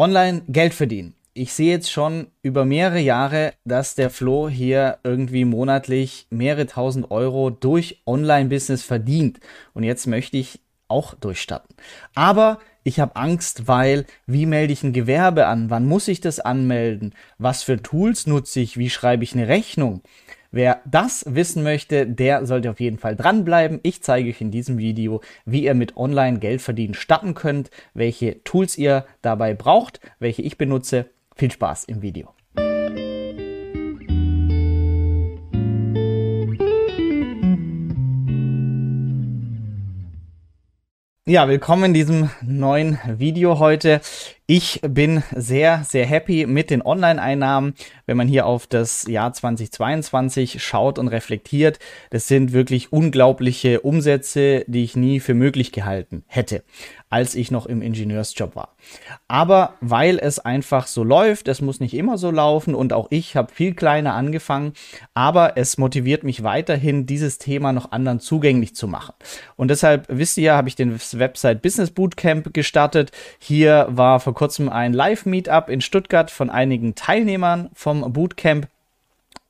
Online Geld verdienen. Ich sehe jetzt schon über mehrere Jahre, dass der Flo hier irgendwie monatlich mehrere tausend Euro durch Online-Business verdient. Und jetzt möchte ich auch durchstarten. Aber ich habe Angst, weil wie melde ich ein Gewerbe an? Wann muss ich das anmelden? Was für Tools nutze ich? Wie schreibe ich eine Rechnung? Wer das wissen möchte, der sollte auf jeden Fall dranbleiben. Ich zeige euch in diesem Video, wie ihr mit Online Geld verdienen starten könnt, welche Tools ihr dabei braucht, welche ich benutze. Viel Spaß im Video. Ja, willkommen in diesem neuen Video heute. Ich bin sehr, sehr happy mit den Online-Einnahmen. Wenn man hier auf das Jahr 2022 schaut und reflektiert, das sind wirklich unglaubliche Umsätze, die ich nie für möglich gehalten hätte, als ich noch im Ingenieursjob war. Aber weil es einfach so läuft, es muss nicht immer so laufen und auch ich habe viel kleiner angefangen, aber es motiviert mich weiterhin, dieses Thema noch anderen zugänglich zu machen. Und deshalb wisst ihr, habe ich den Website Business Bootcamp gestartet. Hier war vor kurzem ein Live-Meetup in Stuttgart von einigen Teilnehmern vom Bootcamp.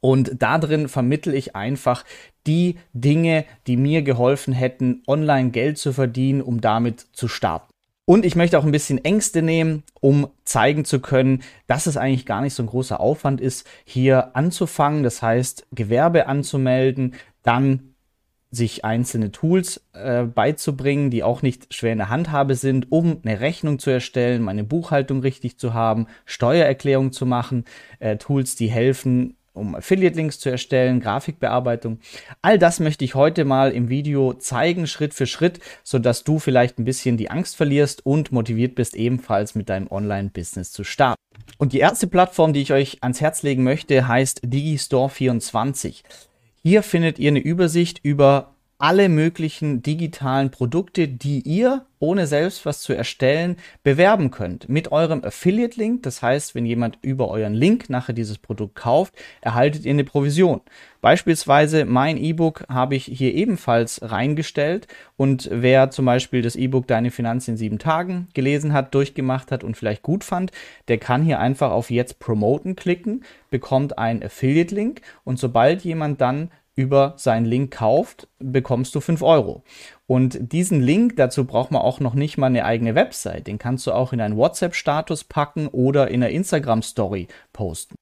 Und da drin vermittel ich einfach die Dinge, die mir geholfen hätten, online Geld zu verdienen, um damit zu starten. Und ich möchte auch ein bisschen Ängste nehmen, um zeigen zu können, dass es eigentlich gar nicht so ein großer Aufwand ist, hier anzufangen. Das heißt, Gewerbe anzumelden, dann sich einzelne Tools äh, beizubringen, die auch nicht schwer in der Handhabe sind, um eine Rechnung zu erstellen, meine Buchhaltung richtig zu haben, Steuererklärung zu machen, äh, Tools, die helfen, um Affiliate-Links zu erstellen, Grafikbearbeitung. All das möchte ich heute mal im Video zeigen, Schritt für Schritt, sodass du vielleicht ein bisschen die Angst verlierst und motiviert bist, ebenfalls mit deinem Online-Business zu starten. Und die erste Plattform, die ich euch ans Herz legen möchte, heißt Digistore24. Hier findet ihr eine Übersicht über alle möglichen digitalen Produkte, die ihr, ohne selbst was zu erstellen, bewerben könnt. Mit eurem Affiliate-Link, das heißt, wenn jemand über euren Link nachher dieses Produkt kauft, erhaltet ihr eine Provision. Beispielsweise mein E-Book habe ich hier ebenfalls reingestellt und wer zum Beispiel das E-Book Deine Finanzen in sieben Tagen gelesen hat, durchgemacht hat und vielleicht gut fand, der kann hier einfach auf Jetzt Promoten klicken, bekommt einen Affiliate-Link und sobald jemand dann über seinen Link kauft, bekommst du 5 Euro. Und diesen Link, dazu braucht man auch noch nicht mal eine eigene Website. Den kannst du auch in einen WhatsApp-Status packen oder in einer Instagram-Story posten.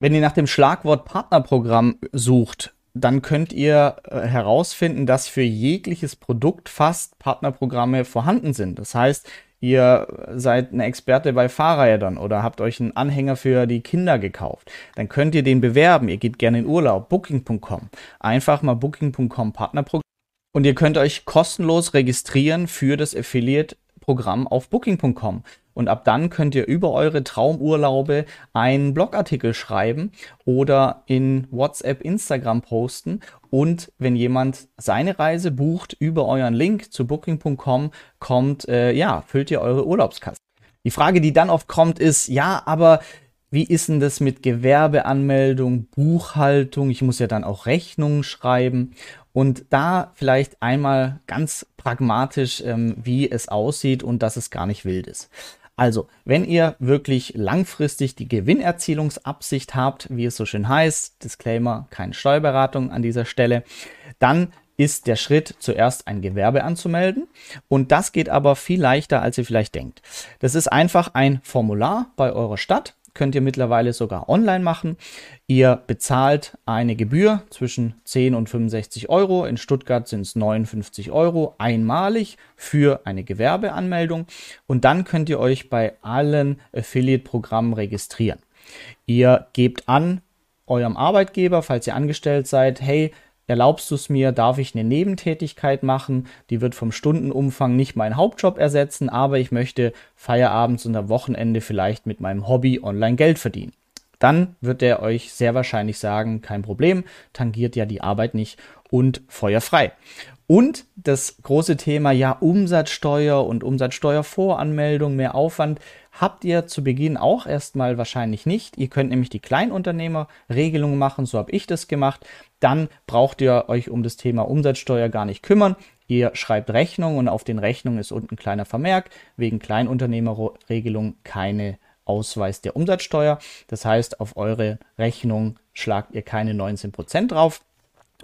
Wenn ihr nach dem Schlagwort Partnerprogramm sucht, dann könnt ihr äh, herausfinden, dass für jegliches Produkt fast Partnerprogramme vorhanden sind. Das heißt, ihr seid ein Experte bei Fahrrädern oder habt euch einen Anhänger für die Kinder gekauft, dann könnt ihr den bewerben. Ihr geht gerne in Urlaub, booking.com. Einfach mal booking.com Partnerprogramm. Und ihr könnt euch kostenlos registrieren für das Affiliate-Programm auf booking.com. Und ab dann könnt ihr über eure Traumurlaube einen Blogartikel schreiben oder in WhatsApp, Instagram posten. Und wenn jemand seine Reise bucht über euren Link zu booking.com, kommt, äh, ja, füllt ihr eure Urlaubskasse. Die Frage, die dann oft kommt, ist, ja, aber wie ist denn das mit Gewerbeanmeldung, Buchhaltung? Ich muss ja dann auch Rechnungen schreiben. Und da vielleicht einmal ganz pragmatisch, ähm, wie es aussieht und dass es gar nicht wild ist. Also, wenn ihr wirklich langfristig die Gewinnerzielungsabsicht habt, wie es so schön heißt, Disclaimer, keine Steuerberatung an dieser Stelle, dann ist der Schritt zuerst ein Gewerbe anzumelden und das geht aber viel leichter, als ihr vielleicht denkt. Das ist einfach ein Formular bei eurer Stadt, könnt ihr mittlerweile sogar online machen. Ihr bezahlt eine Gebühr zwischen 10 und 65 Euro. In Stuttgart sind es 59 Euro einmalig für eine Gewerbeanmeldung. Und dann könnt ihr euch bei allen Affiliate-Programmen registrieren. Ihr gebt an eurem Arbeitgeber, falls ihr angestellt seid, hey, Erlaubst du es mir, darf ich eine Nebentätigkeit machen? Die wird vom Stundenumfang nicht meinen Hauptjob ersetzen, aber ich möchte Feierabends und am Wochenende vielleicht mit meinem Hobby online Geld verdienen. Dann wird er euch sehr wahrscheinlich sagen, kein Problem, tangiert ja die Arbeit nicht und feuerfrei. Und das große Thema, ja, Umsatzsteuer und Umsatzsteuervoranmeldung, mehr Aufwand, habt ihr zu Beginn auch erstmal wahrscheinlich nicht. Ihr könnt nämlich die Kleinunternehmerregelung machen, so habe ich das gemacht. Dann braucht ihr euch um das Thema Umsatzsteuer gar nicht kümmern. Ihr schreibt Rechnung und auf den Rechnungen ist unten ein kleiner Vermerk, wegen Kleinunternehmerregelung keine Ausweis der Umsatzsteuer. Das heißt, auf eure Rechnung schlagt ihr keine 19% drauf.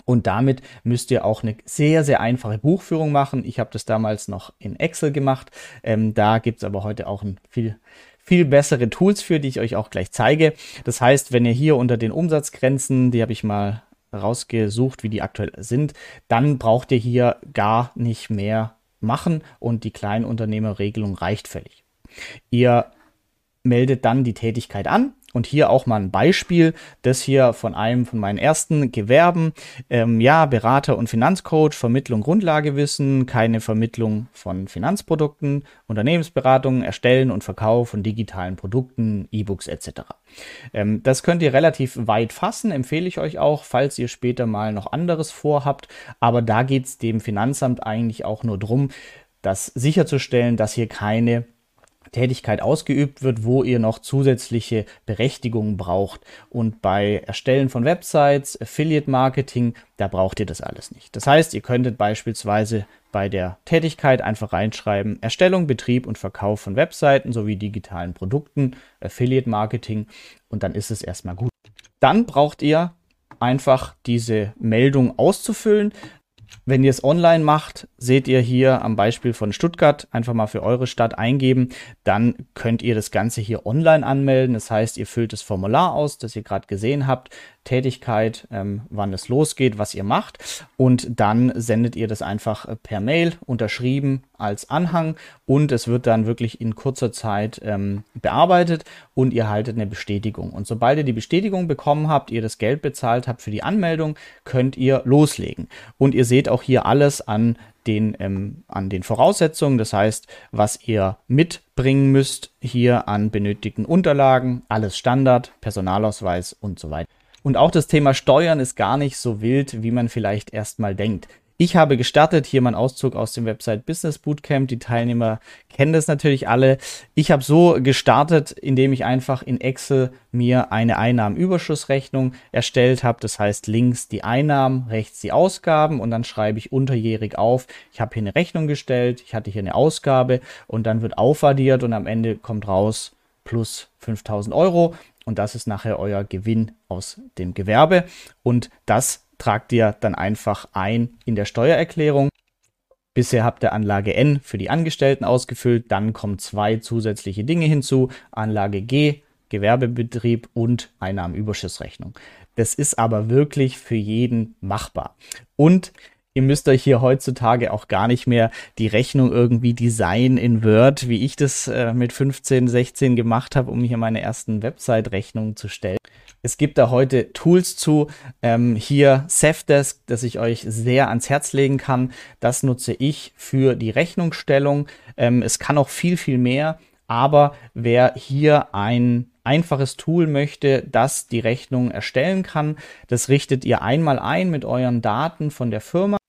Und damit müsst ihr auch eine sehr, sehr einfache Buchführung machen. Ich habe das damals noch in Excel gemacht. Ähm, da gibt es aber heute auch ein viel, viel bessere Tools für, die ich euch auch gleich zeige. Das heißt, wenn ihr hier unter den Umsatzgrenzen, die habe ich mal rausgesucht, wie die aktuell sind, dann braucht ihr hier gar nicht mehr machen und die Kleinunternehmerregelung reicht völlig. Ihr meldet dann die Tätigkeit an und hier auch mal ein Beispiel, das hier von einem von meinen ersten Gewerben. Ähm, ja, Berater und Finanzcoach, Vermittlung Grundlagewissen, keine Vermittlung von Finanzprodukten, Unternehmensberatung, Erstellen und Verkauf von digitalen Produkten, E-Books etc. Ähm, das könnt ihr relativ weit fassen, empfehle ich euch auch, falls ihr später mal noch anderes vorhabt. Aber da geht es dem Finanzamt eigentlich auch nur darum, das sicherzustellen, dass hier keine Tätigkeit ausgeübt wird, wo ihr noch zusätzliche Berechtigungen braucht. Und bei Erstellen von Websites, Affiliate Marketing, da braucht ihr das alles nicht. Das heißt, ihr könntet beispielsweise bei der Tätigkeit einfach reinschreiben, Erstellung, Betrieb und Verkauf von Webseiten sowie digitalen Produkten, Affiliate Marketing und dann ist es erstmal gut. Dann braucht ihr einfach diese Meldung auszufüllen. Wenn ihr es online macht, seht ihr hier am Beispiel von Stuttgart einfach mal für eure Stadt eingeben. Dann könnt ihr das Ganze hier online anmelden. Das heißt, ihr füllt das Formular aus, das ihr gerade gesehen habt, Tätigkeit, ähm, wann es losgeht, was ihr macht. Und dann sendet ihr das einfach äh, per Mail unterschrieben als Anhang und es wird dann wirklich in kurzer Zeit ähm, bearbeitet und ihr haltet eine Bestätigung. Und sobald ihr die Bestätigung bekommen habt, ihr das Geld bezahlt habt für die Anmeldung, könnt ihr loslegen. Und ihr seht auch hier alles an den, ähm, an den Voraussetzungen, das heißt, was ihr mitbringen müsst hier an benötigten Unterlagen, alles Standard, Personalausweis und so weiter. Und auch das Thema Steuern ist gar nicht so wild, wie man vielleicht erstmal denkt. Ich habe gestartet, hier mein Auszug aus dem Website Business Bootcamp. Die Teilnehmer kennen das natürlich alle. Ich habe so gestartet, indem ich einfach in Excel mir eine Einnahmenüberschussrechnung erstellt habe. Das heißt links die Einnahmen, rechts die Ausgaben und dann schreibe ich unterjährig auf. Ich habe hier eine Rechnung gestellt, ich hatte hier eine Ausgabe und dann wird aufaddiert und am Ende kommt raus plus 5000 Euro und das ist nachher euer Gewinn aus dem Gewerbe und das tragt ihr dann einfach ein in der Steuererklärung. Bisher habt ihr Anlage N für die Angestellten ausgefüllt, dann kommen zwei zusätzliche Dinge hinzu, Anlage G, Gewerbebetrieb und Einnahmenüberschussrechnung. Das ist aber wirklich für jeden machbar. Und Ihr müsst euch hier heutzutage auch gar nicht mehr die Rechnung irgendwie designen in Word, wie ich das äh, mit 15, 16 gemacht habe, um hier meine ersten Website-Rechnungen zu stellen. Es gibt da heute Tools zu. Ähm, hier Safdesk, das ich euch sehr ans Herz legen kann. Das nutze ich für die Rechnungsstellung. Ähm, es kann auch viel, viel mehr. Aber wer hier ein einfaches Tool möchte, das die Rechnung erstellen kann, das richtet ihr einmal ein mit euren Daten von der Firma.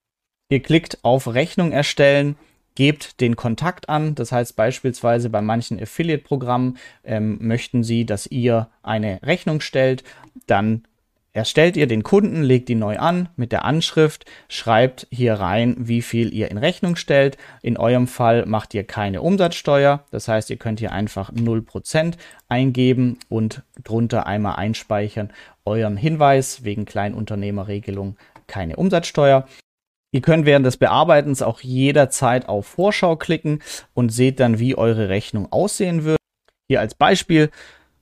Ihr klickt auf Rechnung erstellen, gebt den Kontakt an. Das heißt beispielsweise bei manchen Affiliate-Programmen ähm, möchten Sie, dass ihr eine Rechnung stellt. Dann erstellt ihr den Kunden, legt die neu an mit der Anschrift, schreibt hier rein, wie viel ihr in Rechnung stellt. In eurem Fall macht ihr keine Umsatzsteuer. Das heißt, ihr könnt hier einfach 0% eingeben und drunter einmal einspeichern euren Hinweis wegen Kleinunternehmerregelung keine Umsatzsteuer. Ihr könnt während des Bearbeitens auch jederzeit auf Vorschau klicken und seht dann, wie eure Rechnung aussehen wird. Hier als Beispiel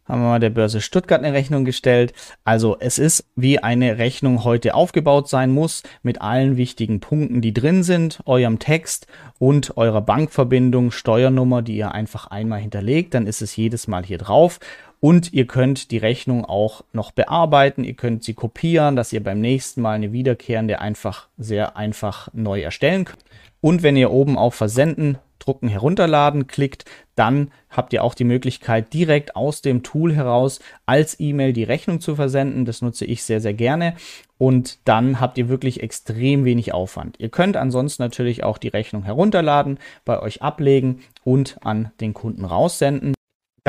haben wir mal der Börse Stuttgart eine Rechnung gestellt. Also es ist, wie eine Rechnung heute aufgebaut sein muss, mit allen wichtigen Punkten, die drin sind, eurem Text und eurer Bankverbindung, Steuernummer, die ihr einfach einmal hinterlegt. Dann ist es jedes Mal hier drauf. Und ihr könnt die Rechnung auch noch bearbeiten. Ihr könnt sie kopieren, dass ihr beim nächsten Mal eine wiederkehrende einfach sehr einfach neu erstellen könnt. Und wenn ihr oben auf Versenden, Drucken, Herunterladen klickt, dann habt ihr auch die Möglichkeit, direkt aus dem Tool heraus als E-Mail die Rechnung zu versenden. Das nutze ich sehr, sehr gerne. Und dann habt ihr wirklich extrem wenig Aufwand. Ihr könnt ansonsten natürlich auch die Rechnung herunterladen, bei euch ablegen und an den Kunden raussenden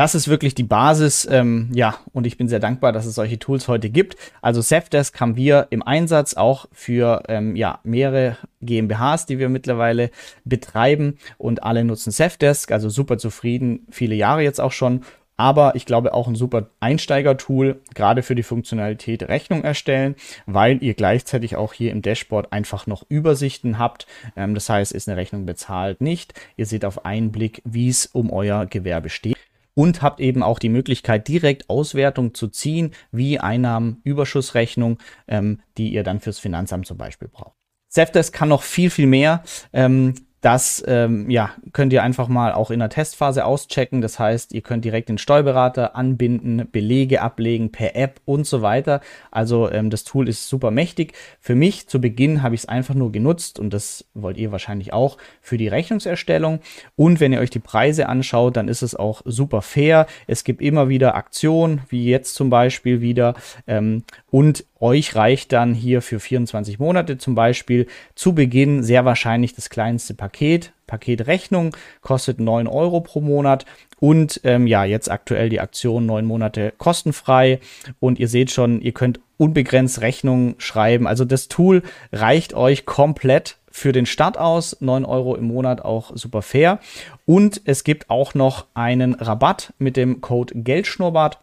das ist wirklich die Basis. Ähm, ja, und ich bin sehr dankbar, dass es solche Tools heute gibt. Also Safdesk haben wir im Einsatz auch für ähm, ja, mehrere GmbHs, die wir mittlerweile betreiben. Und alle nutzen Safdesk, also super zufrieden, viele Jahre jetzt auch schon. aber ich glaube auch ein super Einsteiger-Tool, gerade für die Funktionalität Rechnung erstellen, weil ihr gleichzeitig auch hier im Dashboard einfach noch Übersichten habt. Ähm, das heißt, ist eine Rechnung bezahlt nicht. Ihr seht auf einen Blick, wie es um euer Gewerbe steht und habt eben auch die Möglichkeit, direkt Auswertung zu ziehen, wie Einnahmenüberschussrechnung, ähm, die ihr dann fürs Finanzamt zum Beispiel braucht. Zefdesk kann noch viel, viel mehr. Ähm, das ähm, ja, könnt ihr einfach mal auch in der Testphase auschecken. Das heißt, ihr könnt direkt den Steuerberater anbinden, Belege ablegen per App und so weiter. Also ähm, das Tool ist super mächtig. Für mich zu Beginn habe ich es einfach nur genutzt und das wollt ihr wahrscheinlich auch für die Rechnungserstellung. Und wenn ihr euch die Preise anschaut, dann ist es auch super fair. Es gibt immer wieder Aktionen, wie jetzt zum Beispiel wieder. Ähm, und euch reicht dann hier für 24 Monate zum Beispiel zu Beginn sehr wahrscheinlich das kleinste Paket. Paketrechnung kostet 9 Euro pro Monat und ähm, ja, jetzt aktuell die Aktion 9 Monate kostenfrei und ihr seht schon, ihr könnt unbegrenzt Rechnungen schreiben. Also das Tool reicht euch komplett für den Start aus. 9 Euro im Monat auch super fair. Und es gibt auch noch einen Rabatt mit dem Code Geldschnurrbart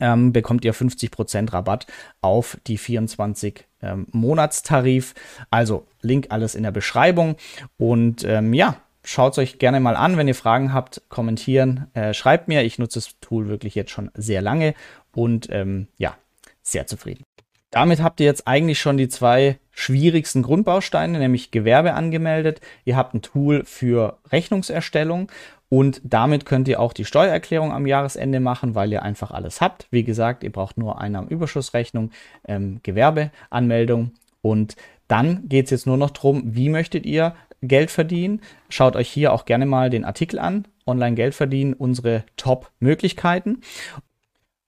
ähm, bekommt ihr 50% Rabatt auf die 24 ähm, Monatstarif. Also Link alles in der Beschreibung. Und ähm, ja, schaut es euch gerne mal an. Wenn ihr Fragen habt, kommentieren, äh, schreibt mir. Ich nutze das Tool wirklich jetzt schon sehr lange und ähm, ja, sehr zufrieden. Damit habt ihr jetzt eigentlich schon die zwei schwierigsten Grundbausteine, nämlich Gewerbe angemeldet. Ihr habt ein Tool für Rechnungserstellung und damit könnt ihr auch die Steuererklärung am Jahresende machen, weil ihr einfach alles habt. Wie gesagt, ihr braucht nur Einnahmenüberschussrechnung, ähm, Gewerbeanmeldung und dann geht es jetzt nur noch darum, wie möchtet ihr Geld verdienen. Schaut euch hier auch gerne mal den Artikel an. Online Geld verdienen, unsere Top-Möglichkeiten.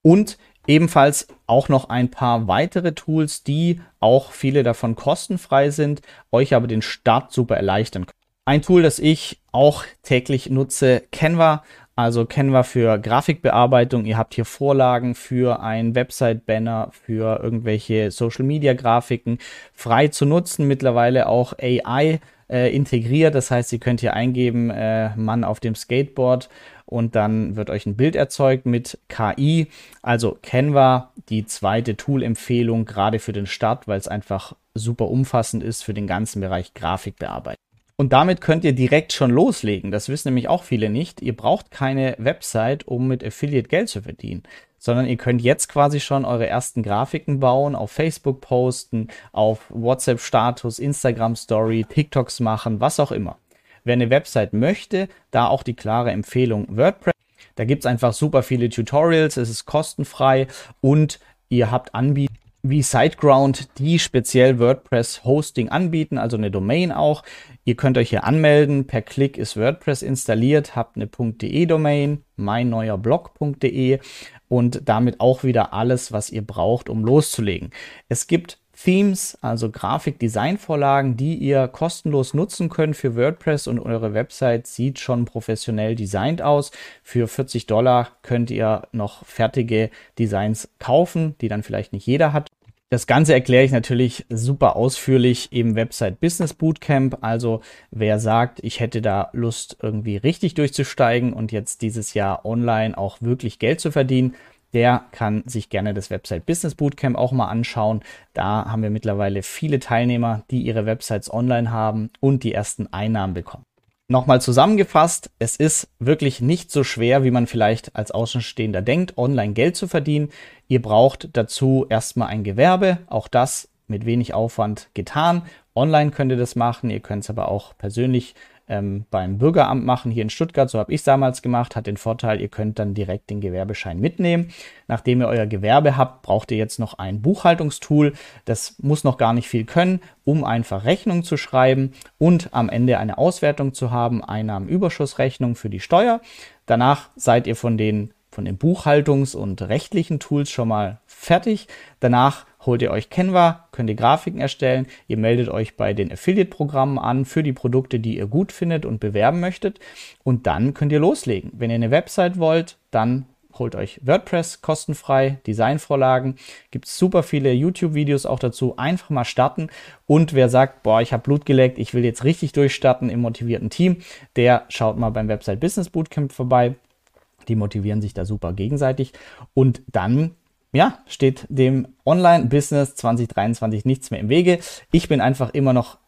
Und ebenfalls auch noch ein paar weitere Tools, die auch viele davon kostenfrei sind, euch aber den Start super erleichtern können. Ein Tool, das ich auch täglich nutze, Canva. Also Canva für Grafikbearbeitung. Ihr habt hier Vorlagen für ein Website-Banner, für irgendwelche Social-Media-Grafiken frei zu nutzen. Mittlerweile auch AI äh, integriert. Das heißt, ihr könnt hier eingeben, äh, Mann auf dem Skateboard und dann wird euch ein Bild erzeugt mit KI. Also Canva, die zweite Tool-Empfehlung, gerade für den Start, weil es einfach super umfassend ist für den ganzen Bereich Grafikbearbeitung. Und damit könnt ihr direkt schon loslegen. Das wissen nämlich auch viele nicht. Ihr braucht keine Website, um mit Affiliate Geld zu verdienen, sondern ihr könnt jetzt quasi schon eure ersten Grafiken bauen, auf Facebook posten, auf WhatsApp Status, Instagram Story, TikToks machen, was auch immer. Wer eine Website möchte, da auch die klare Empfehlung WordPress. Da gibt es einfach super viele Tutorials, es ist kostenfrei und ihr habt Anbieter wie SiteGround, die speziell WordPress Hosting anbieten, also eine Domain auch. Ihr könnt euch hier anmelden. Per Klick ist WordPress installiert, habt eine .de Domain, meinneuerblog.de und damit auch wieder alles, was ihr braucht, um loszulegen. Es gibt Themes, also Grafik-Design-Vorlagen, die ihr kostenlos nutzen könnt für WordPress und eure Website sieht schon professionell designt aus. Für 40 Dollar könnt ihr noch fertige Designs kaufen, die dann vielleicht nicht jeder hat. Das Ganze erkläre ich natürlich super ausführlich im Website Business Bootcamp. Also wer sagt, ich hätte da Lust irgendwie richtig durchzusteigen und jetzt dieses Jahr online auch wirklich Geld zu verdienen, der kann sich gerne das Website Business Bootcamp auch mal anschauen. Da haben wir mittlerweile viele Teilnehmer, die ihre Websites online haben und die ersten Einnahmen bekommen. Nochmal zusammengefasst, es ist wirklich nicht so schwer, wie man vielleicht als Außenstehender denkt, online Geld zu verdienen. Ihr braucht dazu erstmal ein Gewerbe, auch das mit wenig Aufwand getan. Online könnt ihr das machen, ihr könnt es aber auch persönlich ähm, beim Bürgeramt machen, hier in Stuttgart. So habe ich es damals gemacht. Hat den Vorteil, ihr könnt dann direkt den Gewerbeschein mitnehmen. Nachdem ihr euer Gewerbe habt, braucht ihr jetzt noch ein Buchhaltungstool. Das muss noch gar nicht viel können, um einfach Rechnung zu schreiben und am Ende eine Auswertung zu haben, Einnahmenüberschussrechnung für die Steuer. Danach seid ihr von den von den Buchhaltungs- und rechtlichen Tools schon mal fertig. Danach holt ihr euch Canva, könnt ihr Grafiken erstellen, ihr meldet euch bei den Affiliate-Programmen an für die Produkte, die ihr gut findet und bewerben möchtet und dann könnt ihr loslegen. Wenn ihr eine Website wollt, dann holt euch WordPress kostenfrei, Designvorlagen, gibt es super viele YouTube-Videos auch dazu, einfach mal starten und wer sagt, boah, ich habe Blut geleckt, ich will jetzt richtig durchstarten im motivierten Team, der schaut mal beim Website Business Bootcamp vorbei. Die motivieren sich da super gegenseitig. Und dann ja, steht dem Online-Business 2023 nichts mehr im Wege. Ich bin einfach immer noch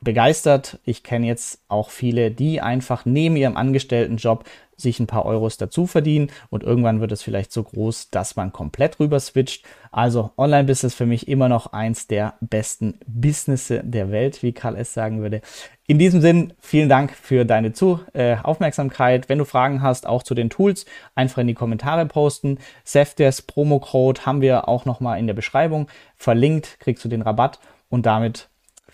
begeistert. Ich kenne jetzt auch viele, die einfach neben ihrem Angestelltenjob sich ein paar Euros dazu verdienen und irgendwann wird es vielleicht so groß, dass man komplett rüber switcht. Also Online-Business für mich immer noch eins der besten Businesse der Welt, wie Karl S. sagen würde. In diesem Sinn, vielen Dank für deine zu äh, Aufmerksamkeit. Wenn du Fragen hast, auch zu den Tools, einfach in die Kommentare posten. Sefdes Promo-Code haben wir auch nochmal in der Beschreibung verlinkt, kriegst du den Rabatt und damit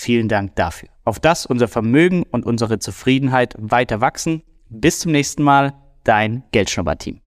Vielen Dank dafür. Auf das unser Vermögen und unsere Zufriedenheit weiter wachsen. Bis zum nächsten Mal, dein Geldschnurrbart Team.